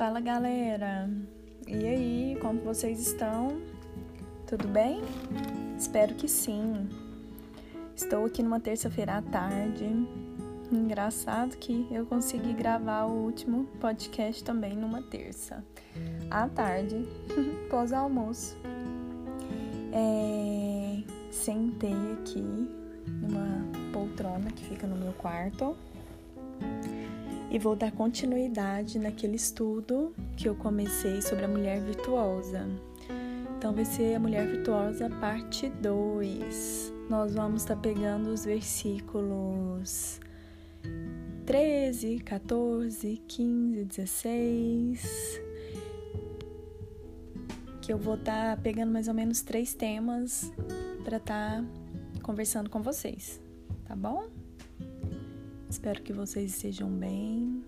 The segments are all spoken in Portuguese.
Fala galera! E aí, como vocês estão? Tudo bem? Espero que sim. Estou aqui numa terça-feira à tarde. Engraçado que eu consegui gravar o último podcast também numa terça à tarde, pós-almoço. É... Sentei aqui numa poltrona que fica no meu quarto e vou dar continuidade naquele estudo que eu comecei sobre a mulher virtuosa. Então vai ser a mulher virtuosa parte 2. Nós vamos estar tá pegando os versículos 13, 14, 15, 16. Que eu vou estar tá pegando mais ou menos três temas para estar tá conversando com vocês, tá bom? Espero que vocês estejam bem.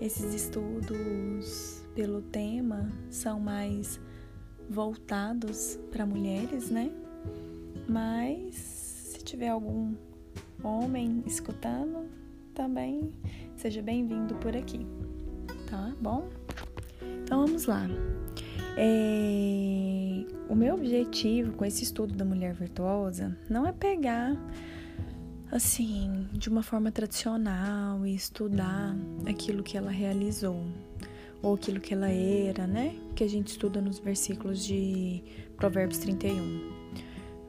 Esses estudos pelo tema são mais voltados para mulheres, né? Mas se tiver algum homem escutando, também seja bem-vindo por aqui, tá bom? Então vamos lá. É... O meu objetivo com esse estudo da mulher virtuosa não é pegar assim, de uma forma tradicional e estudar aquilo que ela realizou ou aquilo que ela era, né? Que a gente estuda nos versículos de Provérbios 31.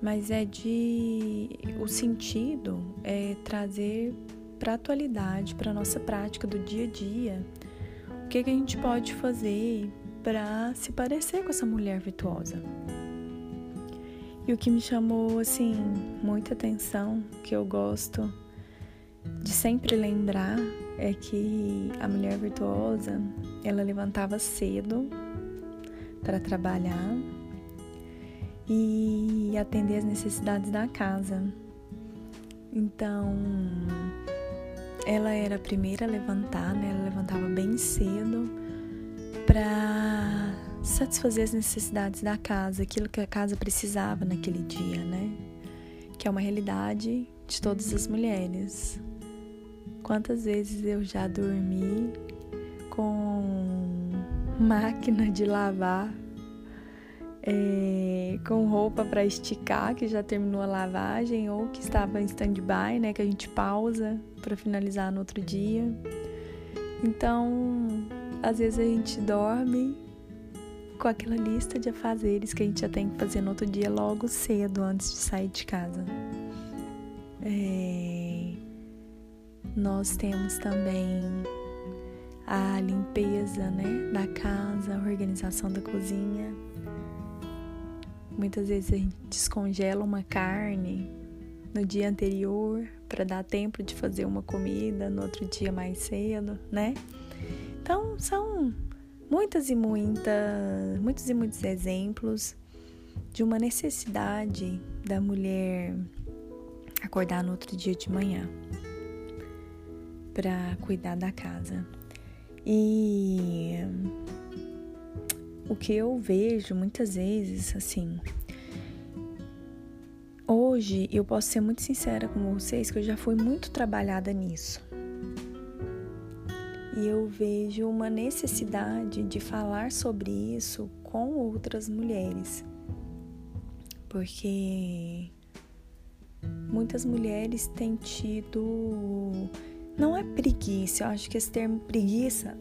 Mas é de o sentido é trazer para a atualidade, para a nossa prática do dia a dia, o que, que a gente pode fazer para se parecer com essa mulher virtuosa. E o que me chamou assim muita atenção, que eu gosto de sempre lembrar, é que a mulher virtuosa, ela levantava cedo para trabalhar e atender as necessidades da casa. Então, ela era a primeira a levantar, né? Ela levantava bem cedo para satisfazer as necessidades da casa, aquilo que a casa precisava naquele dia, né? Que é uma realidade de todas as mulheres. Quantas vezes eu já dormi com máquina de lavar, é, com roupa para esticar, que já terminou a lavagem, ou que estava em stand-by, né? Que a gente pausa para finalizar no outro dia. Então, às vezes a gente dorme com aquela lista de afazeres que a gente já tem que fazer no outro dia logo cedo antes de sair de casa. É... Nós temos também a limpeza né, da casa, a organização da cozinha. Muitas vezes a gente descongela uma carne no dia anterior para dar tempo de fazer uma comida no outro dia mais cedo, né? Então são muitas e muitas, muitos e muitos exemplos de uma necessidade da mulher acordar no outro dia de manhã para cuidar da casa. E o que eu vejo muitas vezes, assim, hoje eu posso ser muito sincera com vocês que eu já fui muito trabalhada nisso e eu vejo uma necessidade de falar sobre isso com outras mulheres, porque muitas mulheres têm tido. Não é preguiça, eu acho que esse termo preguiça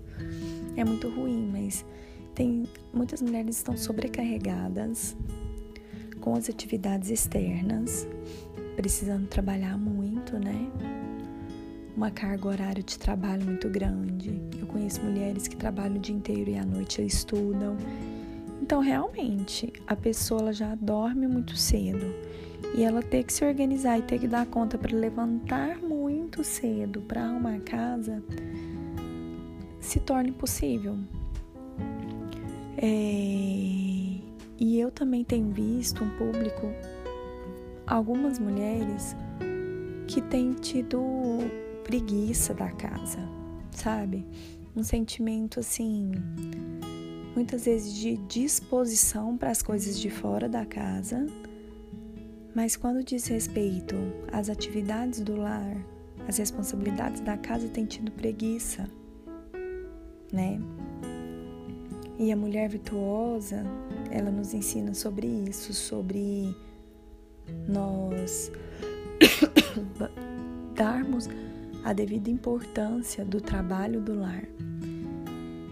é muito ruim, mas tem muitas mulheres estão sobrecarregadas com as atividades externas, precisando trabalhar muito, né? Uma carga horária de trabalho muito grande. Eu conheço mulheres que trabalham o dia inteiro e à noite estudam. Então, realmente, a pessoa já dorme muito cedo e ela ter que se organizar e ter que dar conta para levantar muito cedo para arrumar a casa se torna impossível. É... E eu também tenho visto um público, algumas mulheres que têm tido preguiça da casa, sabe? Um sentimento assim, muitas vezes de disposição para as coisas de fora da casa, mas quando diz respeito às atividades do lar, às responsabilidades da casa, tem tido preguiça, né? E a mulher virtuosa, ela nos ensina sobre isso, sobre nós darmos a devida importância do trabalho do lar,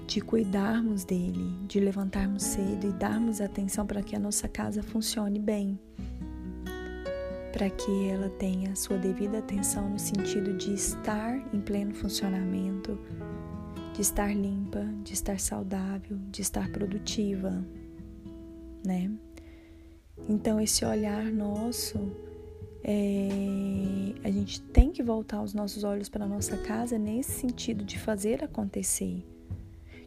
de cuidarmos dele, de levantarmos cedo e darmos atenção para que a nossa casa funcione bem, para que ela tenha sua devida atenção no sentido de estar em pleno funcionamento, de estar limpa, de estar saudável, de estar produtiva, né? Então, esse olhar nosso, é, a gente tem que voltar os nossos olhos para a nossa casa nesse sentido de fazer acontecer,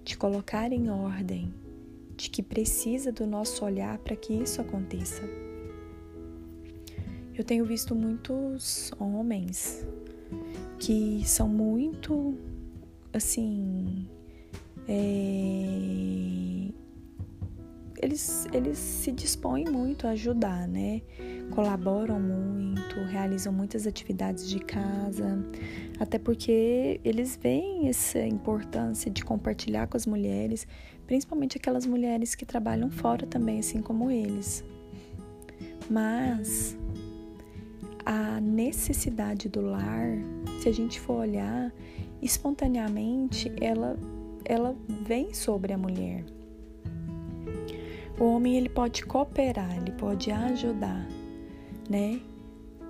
de colocar em ordem, de que precisa do nosso olhar para que isso aconteça. Eu tenho visto muitos homens que são muito assim. É, eles, eles se dispõem muito a ajudar, né? Colaboram muito, realizam muitas atividades de casa, até porque eles veem essa importância de compartilhar com as mulheres, principalmente aquelas mulheres que trabalham fora também, assim como eles. Mas a necessidade do lar, se a gente for olhar, espontaneamente ela ela vem sobre a mulher. O homem ele pode cooperar, ele pode ajudar, né?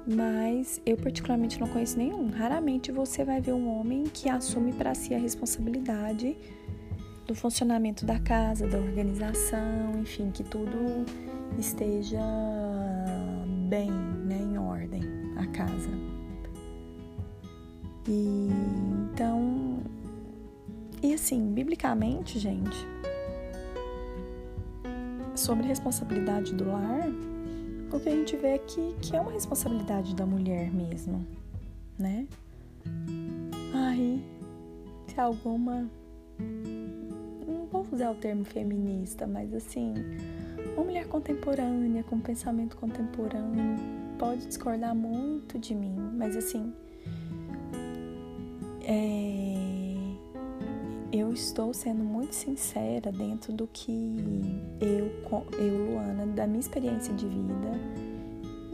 Mas eu particularmente não conheço nenhum. Raramente você vai ver um homem que assume para si a responsabilidade do funcionamento da casa, da organização, enfim, que tudo esteja bem, né, em ordem, a casa. E então, e assim, biblicamente, gente, sobre responsabilidade do lar, o que a gente vê aqui que é uma responsabilidade da mulher mesmo, né? Aí, se alguma não vou usar o termo feminista, mas assim, uma mulher contemporânea, com pensamento contemporâneo, pode discordar muito de mim, mas assim, é, eu estou sendo muito sincera dentro do que eu, eu, Luana, da minha experiência de vida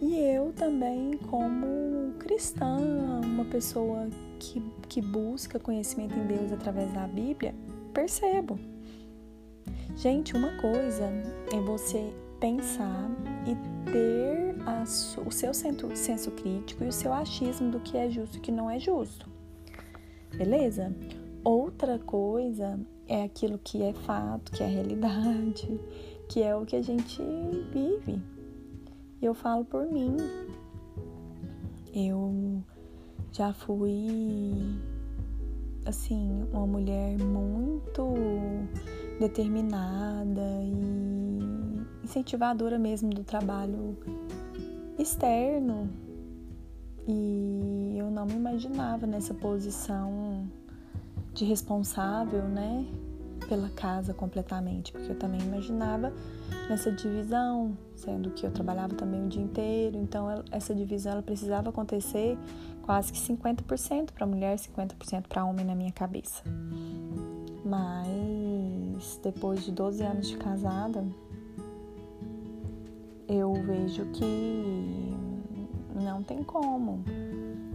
e eu também, como cristã, uma pessoa que, que busca conhecimento em Deus através da Bíblia, percebo. Gente, uma coisa é você pensar e ter a, o seu senso crítico e o seu achismo do que é justo e que não é justo beleza? Outra coisa é aquilo que é fato, que é realidade, que é o que a gente vive. Eu falo por mim. Eu já fui assim, uma mulher muito determinada e incentivadora mesmo do trabalho externo, e eu não me imaginava nessa posição de responsável, né, pela casa completamente, porque eu também imaginava nessa divisão, sendo que eu trabalhava também o dia inteiro, então essa divisão ela precisava acontecer quase que 50% para mulher, 50% para homem na minha cabeça. Mas depois de 12 anos de casada, eu vejo que não tem como.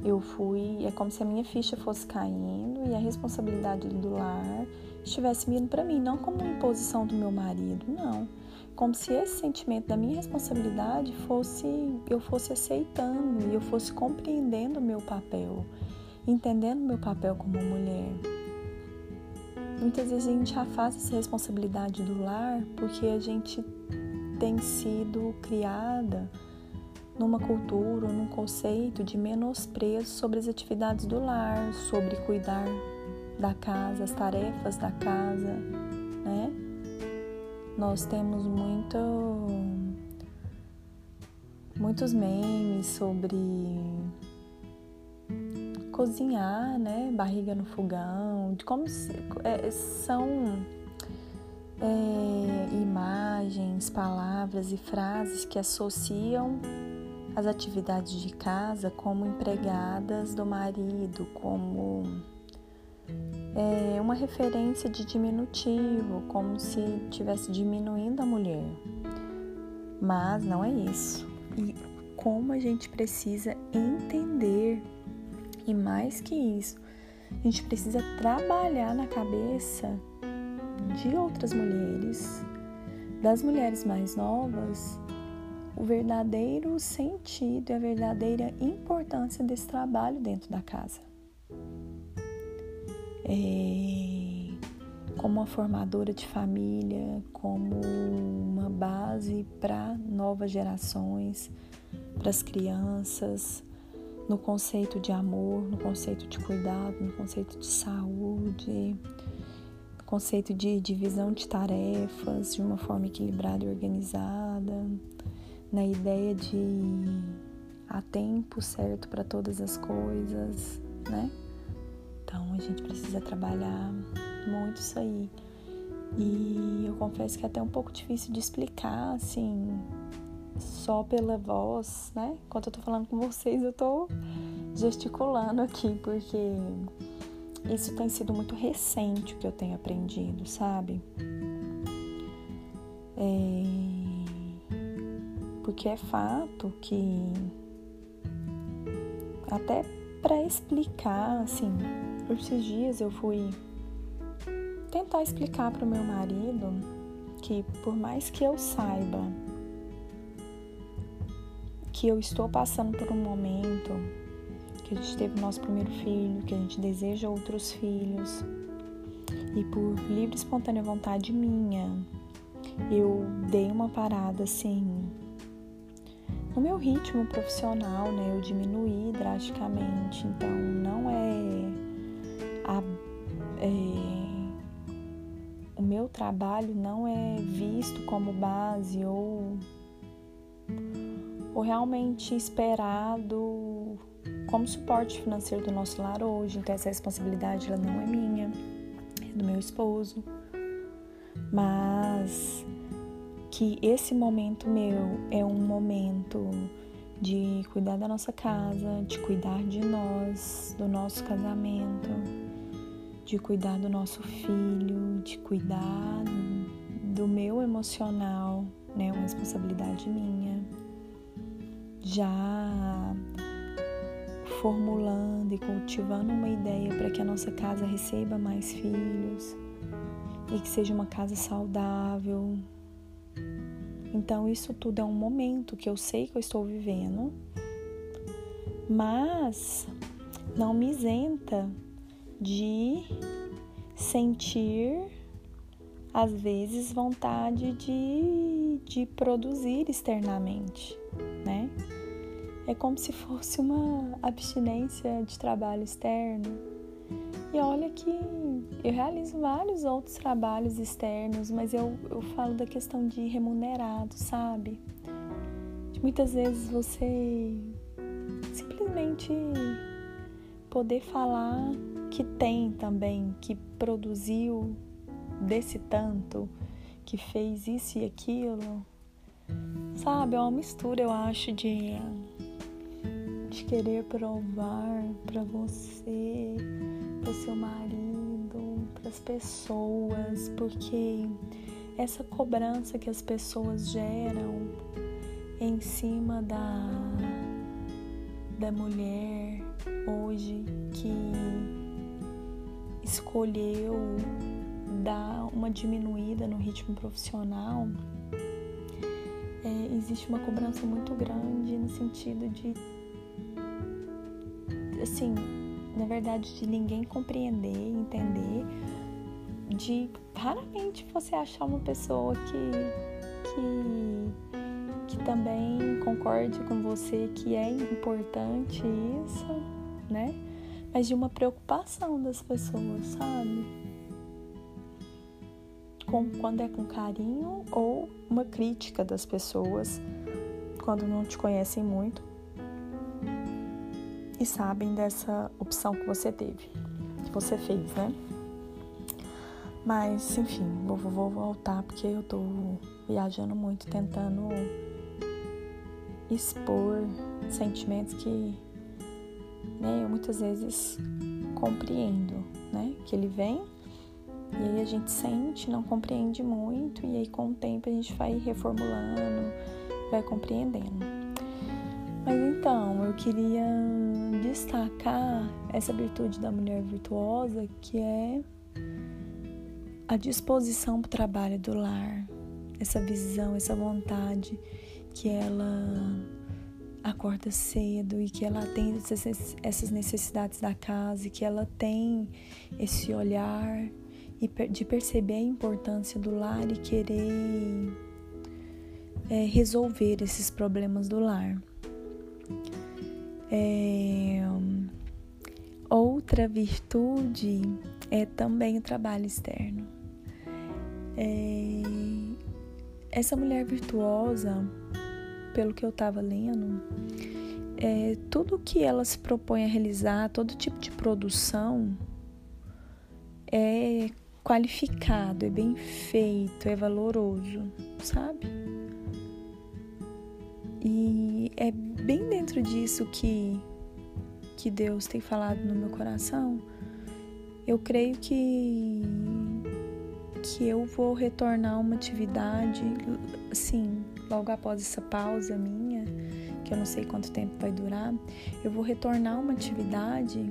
Eu fui, é como se a minha ficha fosse caindo e a responsabilidade do lar estivesse vindo para mim, não como uma imposição do meu marido, não. Como se esse sentimento da minha responsabilidade fosse, eu fosse aceitando e eu fosse compreendendo o meu papel, entendendo o meu papel como mulher. Muitas vezes a gente afasta essa responsabilidade do lar porque a gente tem sido criada numa cultura num conceito de menosprezo sobre as atividades do lar, sobre cuidar da casa, as tarefas da casa, né? Nós temos muito muitos memes sobre cozinhar, né? Barriga no fogão, de como se, é, são é, imagens, palavras e frases que associam as atividades de casa como empregadas do marido, como é uma referência de diminutivo, como se estivesse diminuindo a mulher. Mas não é isso. E como a gente precisa entender, e mais que isso, a gente precisa trabalhar na cabeça de outras mulheres, das mulheres mais novas, o verdadeiro sentido e a verdadeira importância desse trabalho dentro da casa. É, como uma formadora de família, como uma base para novas gerações, para as crianças, no conceito de amor, no conceito de cuidado, no conceito de saúde, no conceito de divisão de tarefas de uma forma equilibrada e organizada, na ideia de há tempo certo para todas as coisas, né? Então a gente precisa trabalhar muito isso aí. E eu confesso que é até um pouco difícil de explicar, assim, só pela voz, né? Enquanto eu tô falando com vocês, eu tô gesticulando aqui, porque isso tem sido muito recente o que eu tenho aprendido, sabe? É... Porque é fato que até para explicar, assim, esses dias eu fui tentar explicar para o meu marido que por mais que eu saiba que eu estou passando por um momento que a gente teve o nosso primeiro filho, que a gente deseja outros filhos, e por livre e espontânea vontade minha, eu dei uma parada assim no meu ritmo profissional, né? Eu diminuí drasticamente, então não é, a, é o meu trabalho não é visto como base ou ou realmente esperado como suporte financeiro do nosso lar hoje. Então essa responsabilidade ela não é minha, é do meu esposo. Mas que esse momento meu é um momento de cuidar da nossa casa, de cuidar de nós, do nosso casamento, de cuidar do nosso filho, de cuidar do meu emocional, né? Uma responsabilidade minha já formulando e cultivando uma ideia para que a nossa casa receba mais filhos e que seja uma casa saudável. Então, isso tudo é um momento que eu sei que eu estou vivendo, mas não me isenta de sentir, às vezes, vontade de, de produzir externamente, né? É como se fosse uma abstinência de trabalho externo. E olha que eu realizo vários outros trabalhos externos, mas eu, eu falo da questão de remunerado, sabe? De muitas vezes você simplesmente poder falar que tem também, que produziu desse tanto, que fez isso e aquilo. Sabe, é uma mistura, eu acho, de de querer provar para você, para o seu marido, para as pessoas, porque essa cobrança que as pessoas geram em cima da da mulher hoje que escolheu dar uma diminuída no ritmo profissional, é, existe uma cobrança muito grande no sentido de assim, na verdade, de ninguém compreender, entender, de raramente você achar uma pessoa que, que, que também concorde com você que é importante isso, né? Mas de uma preocupação das pessoas, sabe? Com, quando é com carinho ou uma crítica das pessoas quando não te conhecem muito e sabem dessa opção que você teve, que você fez, né? Mas, enfim, vou, vou voltar porque eu tô viajando muito, tentando expor sentimentos que né, eu muitas vezes compreendo, né? Que ele vem e aí a gente sente, não compreende muito, e aí com o tempo a gente vai reformulando, vai compreendendo. Mas então, eu queria destacar essa virtude da mulher virtuosa, que é a disposição para o trabalho do lar, essa visão, essa vontade que ela acorda cedo e que ela atende essas necessidades da casa e que ela tem esse olhar de perceber a importância do lar e querer é, resolver esses problemas do lar. É, outra virtude é também o trabalho externo. É, essa mulher virtuosa, pelo que eu estava lendo, é, tudo que ela se propõe a realizar, todo tipo de produção, é qualificado, é bem feito, é valoroso, sabe? E é bem dentro disso que, que Deus tem falado no meu coração. Eu creio que, que eu vou retornar uma atividade, assim, logo após essa pausa minha, que eu não sei quanto tempo vai durar, eu vou retornar uma atividade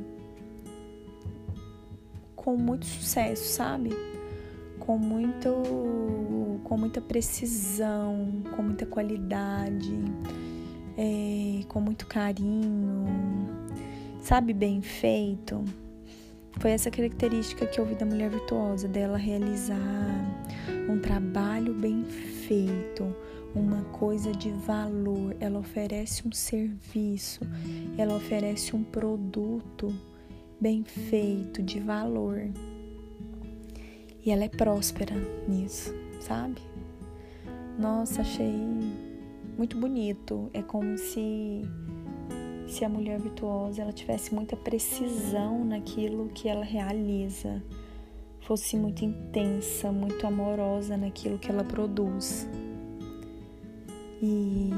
com muito sucesso, sabe? Com muito com muita precisão, com muita qualidade, é, com muito carinho, sabe, bem feito. Foi essa característica que eu vi da mulher virtuosa, dela realizar um trabalho bem feito, uma coisa de valor. Ela oferece um serviço, ela oferece um produto bem feito, de valor. E ela é próspera nisso, sabe? Nossa, achei muito bonito. É como se se a mulher virtuosa ela tivesse muita precisão naquilo que ela realiza, fosse muito intensa, muito amorosa naquilo que ela produz. E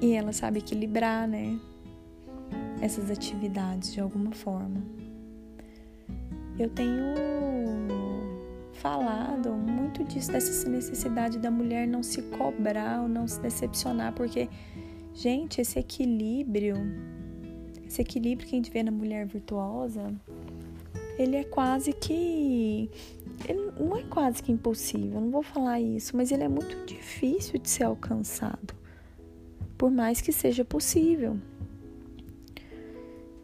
e ela sabe equilibrar, né? essas atividades de alguma forma. Eu tenho falado muito disso, dessa necessidade da mulher não se cobrar ou não se decepcionar, porque, gente, esse equilíbrio, esse equilíbrio que a gente vê na mulher virtuosa, ele é quase que. Ele não é quase que impossível, não vou falar isso, mas ele é muito difícil de ser alcançado, por mais que seja possível.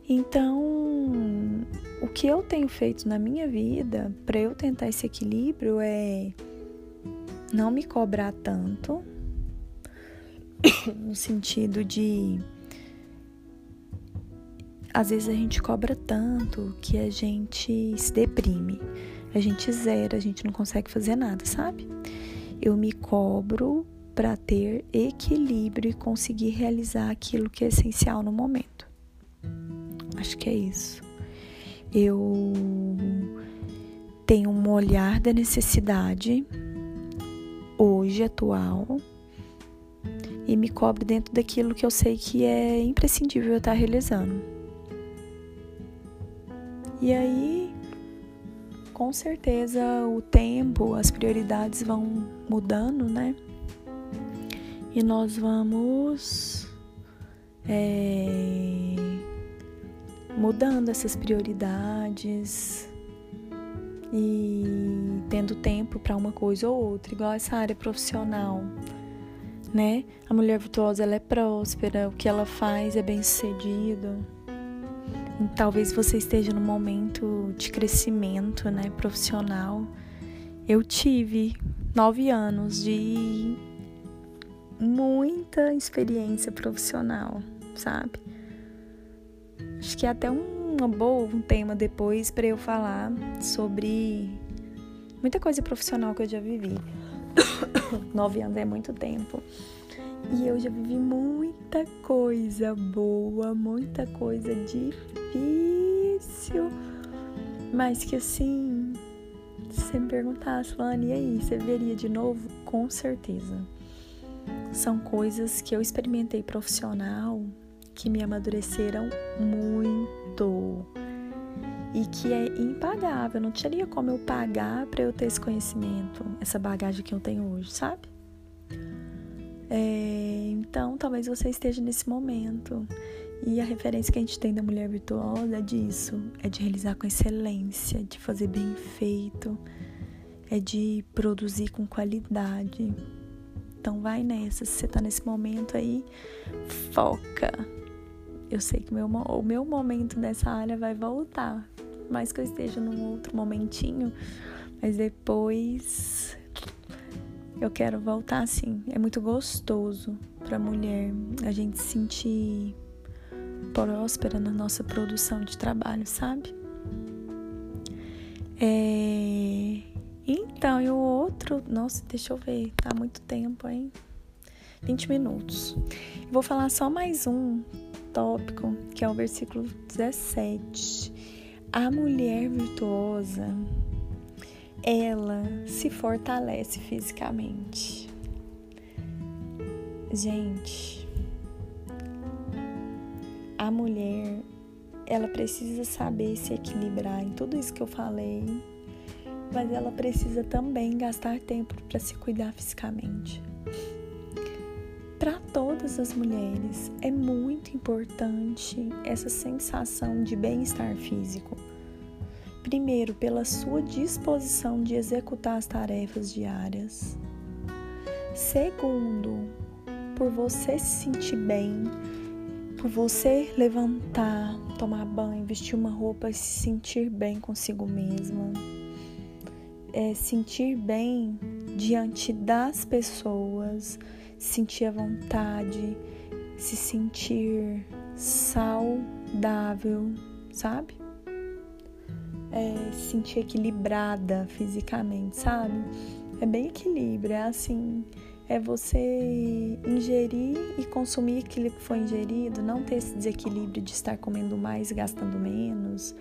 Então, o que eu tenho feito na minha vida para eu tentar esse equilíbrio é não me cobrar tanto, no sentido de às vezes a gente cobra tanto que a gente se deprime, a gente zera, a gente não consegue fazer nada, sabe? Eu me cobro para ter equilíbrio e conseguir realizar aquilo que é essencial no momento. Acho que é isso. Eu tenho um olhar da necessidade hoje atual e me cobro dentro daquilo que eu sei que é imprescindível eu estar realizando. E aí, com certeza, o tempo, as prioridades vão mudando, né? E nós vamos é, mudando essas prioridades e tendo tempo para uma coisa ou outra, igual essa área profissional, né? A mulher virtuosa ela é próspera, o que ela faz é bem sucedido. Talvez você esteja num momento de crescimento, né, profissional. Eu tive nove anos de muita experiência profissional, sabe? Acho que é até uma boa um tema depois para eu falar sobre muita coisa profissional que eu já vivi. Nove anos é muito tempo. E eu já vivi muita coisa boa, muita coisa difícil. Mas que assim, se você me perguntasse, Lani, e aí, você veria de novo? Com certeza. São coisas que eu experimentei profissional que me amadureceram muito e que é impagável. Não teria como eu pagar para eu ter esse conhecimento, essa bagagem que eu tenho hoje, sabe? É, então, talvez você esteja nesse momento. E a referência que a gente tem da mulher virtuosa é disso: é de realizar com excelência, de fazer bem feito, é de produzir com qualidade. Então, vai nessa. Se você tá nesse momento aí, foca. Eu sei que meu, o meu momento nessa área vai voltar, mais que eu esteja num outro momentinho, mas depois eu quero voltar assim. É muito gostoso para mulher a gente se sentir próspera na nossa produção de trabalho, sabe? É... Então, e o outro, nossa, deixa eu ver, tá muito tempo, hein? 20 minutos. Vou falar só mais um tópico, que é o versículo 17. A mulher virtuosa ela se fortalece fisicamente. Gente, a mulher, ela precisa saber se equilibrar em tudo isso que eu falei, mas ela precisa também gastar tempo para se cuidar fisicamente. Para todas as mulheres é muito importante essa sensação de bem-estar físico Primeiro, pela sua disposição de executar as tarefas diárias. Segundo, por você se sentir bem, por você levantar, tomar banho, vestir uma roupa e se sentir bem consigo mesma. É, sentir bem diante das pessoas, sentir a vontade, se sentir saudável, sabe? é, se sentir equilibrada fisicamente, sabe? É bem equilíbrio, é assim, é você ingerir e consumir aquilo que foi ingerido, não ter esse desequilíbrio de estar comendo mais e gastando menos,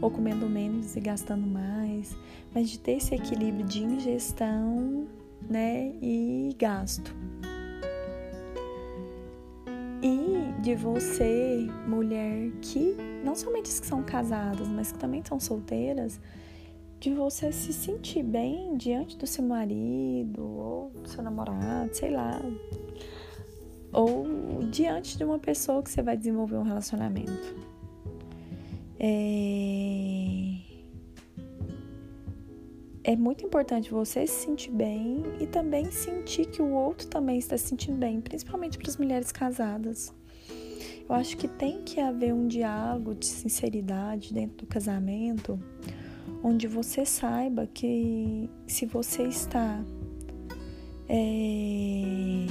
ou comendo menos e gastando mais, mas de ter esse equilíbrio de ingestão, né, e gasto. De você, mulher que não somente as que são casadas, mas que também são solteiras, de você se sentir bem diante do seu marido ou do seu namorado, sei lá, ou diante de uma pessoa que você vai desenvolver um relacionamento. É... é muito importante você se sentir bem e também sentir que o outro também está se sentindo bem, principalmente para as mulheres casadas. Eu acho que tem que haver um diálogo de sinceridade dentro do casamento, onde você saiba que se você está é,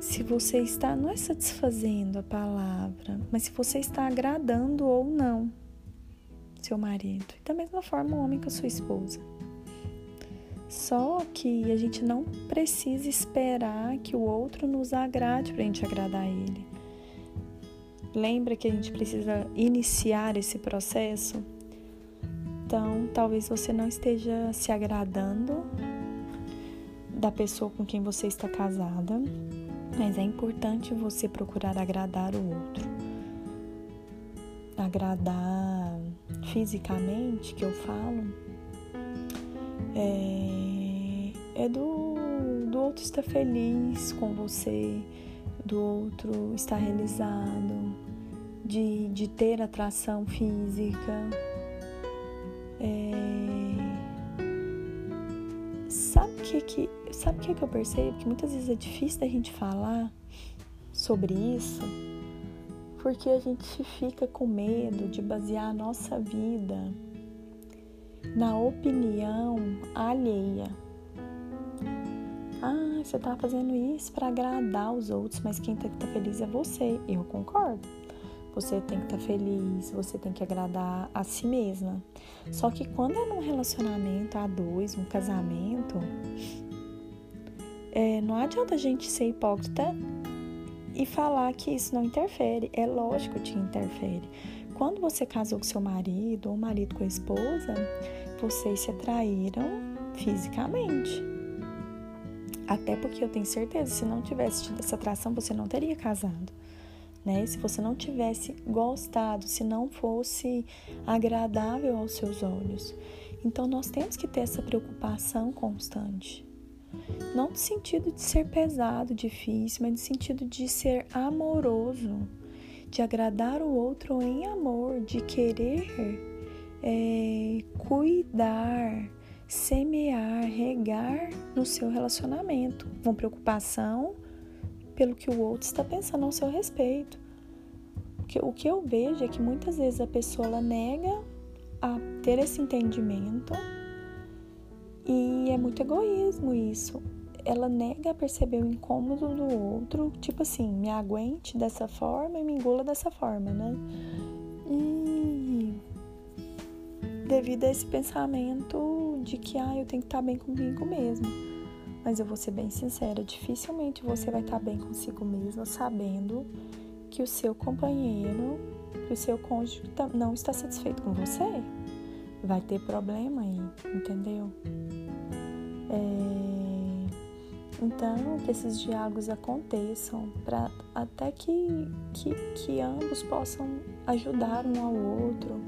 se você está não é satisfazendo a palavra, mas se você está agradando ou não seu marido. E da mesma forma o homem com a sua esposa. Só que a gente não precisa esperar que o outro nos agrade para a gente agradar a ele. Lembra que a gente precisa iniciar esse processo? Então, talvez você não esteja se agradando da pessoa com quem você está casada, mas é importante você procurar agradar o outro. Agradar fisicamente, que eu falo, é, é do, do outro estar feliz com você, do outro estar realizado, de, de ter atração física. É, sabe o que, que, sabe que, que eu percebo? Que muitas vezes é difícil da gente falar sobre isso, porque a gente fica com medo de basear a nossa vida na opinião alheia. Ah, você está fazendo isso para agradar os outros, mas quem tem que estar tá feliz é você. Eu concordo. Você tem que estar tá feliz, você tem que agradar a si mesma. Só que quando é num relacionamento a dois, um casamento, é, não adianta a gente ser hipócrita e falar que isso não interfere. É lógico que interfere. Quando você casou com seu marido ou marido com a esposa, vocês se atraíram fisicamente. Até porque eu tenho certeza, se não tivesse tido essa atração, você não teria casado, né? Se você não tivesse gostado, se não fosse agradável aos seus olhos. Então nós temos que ter essa preocupação constante. Não no sentido de ser pesado, difícil, mas no sentido de ser amoroso, de agradar o outro em amor, de querer é, cuidar, semear, regar no seu relacionamento, com preocupação pelo que o outro está pensando ao seu respeito. O que eu vejo é que muitas vezes a pessoa nega a ter esse entendimento e é muito egoísmo isso. Ela nega perceber o incômodo do outro, tipo assim, me aguente dessa forma e me engula dessa forma, né? E devido a esse pensamento de que ah, eu tenho que estar bem comigo mesmo. Mas eu vou ser bem sincera, dificilmente você vai estar bem consigo mesmo sabendo que o seu companheiro, que o seu cônjuge não está satisfeito com você. Vai ter problema aí, entendeu? É... Então, que esses diálogos aconteçam para até que, que, que ambos possam ajudar um ao outro,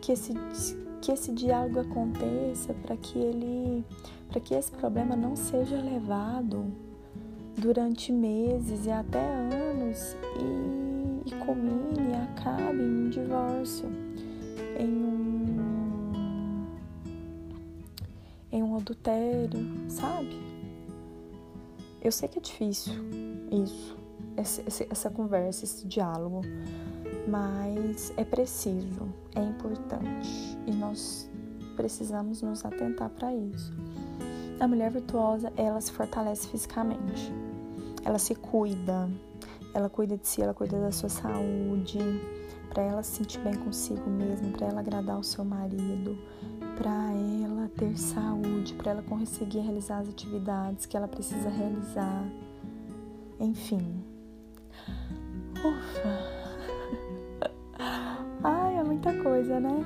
que esse, que esse diálogo aconteça para que ele para que esse problema não seja levado durante meses e até anos e, e culmine acabe em um divórcio, em um em um adultério, sabe? Eu sei que é difícil isso, essa, essa conversa, esse diálogo, mas é preciso, é importante e nós precisamos nos atentar para isso. A mulher virtuosa, ela se fortalece fisicamente. Ela se cuida, ela cuida de si, ela cuida da sua saúde, para ela se sentir bem consigo mesma, para ela agradar o seu marido, para ela ter saúde, para ela conseguir realizar as atividades que ela precisa realizar. Enfim. Ufa. Ai, é muita coisa, né?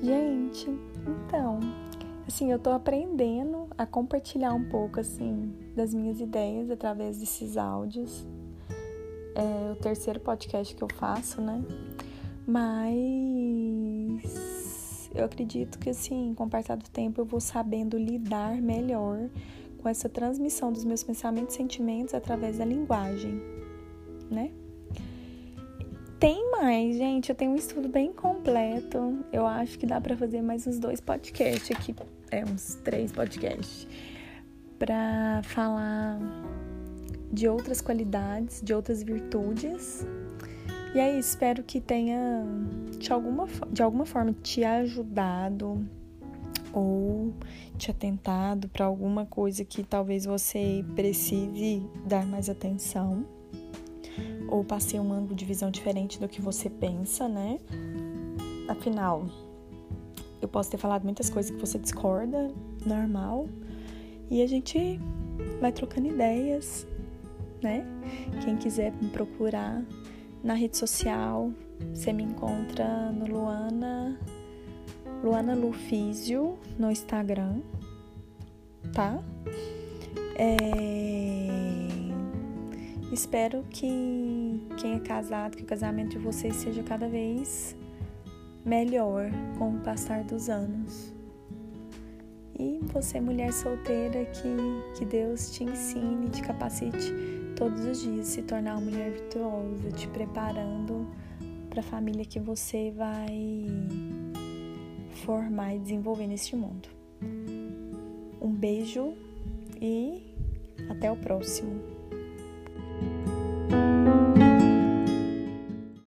Gente, então, assim, eu tô aprendendo a compartilhar um pouco, assim, das minhas ideias através desses áudios. É o terceiro podcast que eu faço, né? Mas eu acredito que, assim, com o passar do tempo, eu vou sabendo lidar melhor com essa transmissão dos meus pensamentos e sentimentos através da linguagem, né? Tem mais, gente. Eu tenho um estudo bem completo. Eu acho que dá para fazer mais uns dois podcasts aqui é, uns três podcasts, para falar de outras qualidades, de outras virtudes. E aí, espero que tenha de alguma, de alguma forma te ajudado ou te atentado para alguma coisa que talvez você precise dar mais atenção ou passei um ângulo de visão diferente do que você pensa, né? Afinal, eu posso ter falado muitas coisas que você discorda, normal. E a gente vai trocando ideias, né? Quem quiser me procurar na rede social, você me encontra no Luana Luana Lufísio no Instagram, tá? É... Espero que quem é casado, que o casamento de vocês seja cada vez melhor com o passar dos anos. E você, mulher solteira, que, que Deus te ensine, te capacite todos os dias se tornar uma mulher virtuosa, te preparando para a família que você vai formar e desenvolver neste mundo. Um beijo e até o próximo.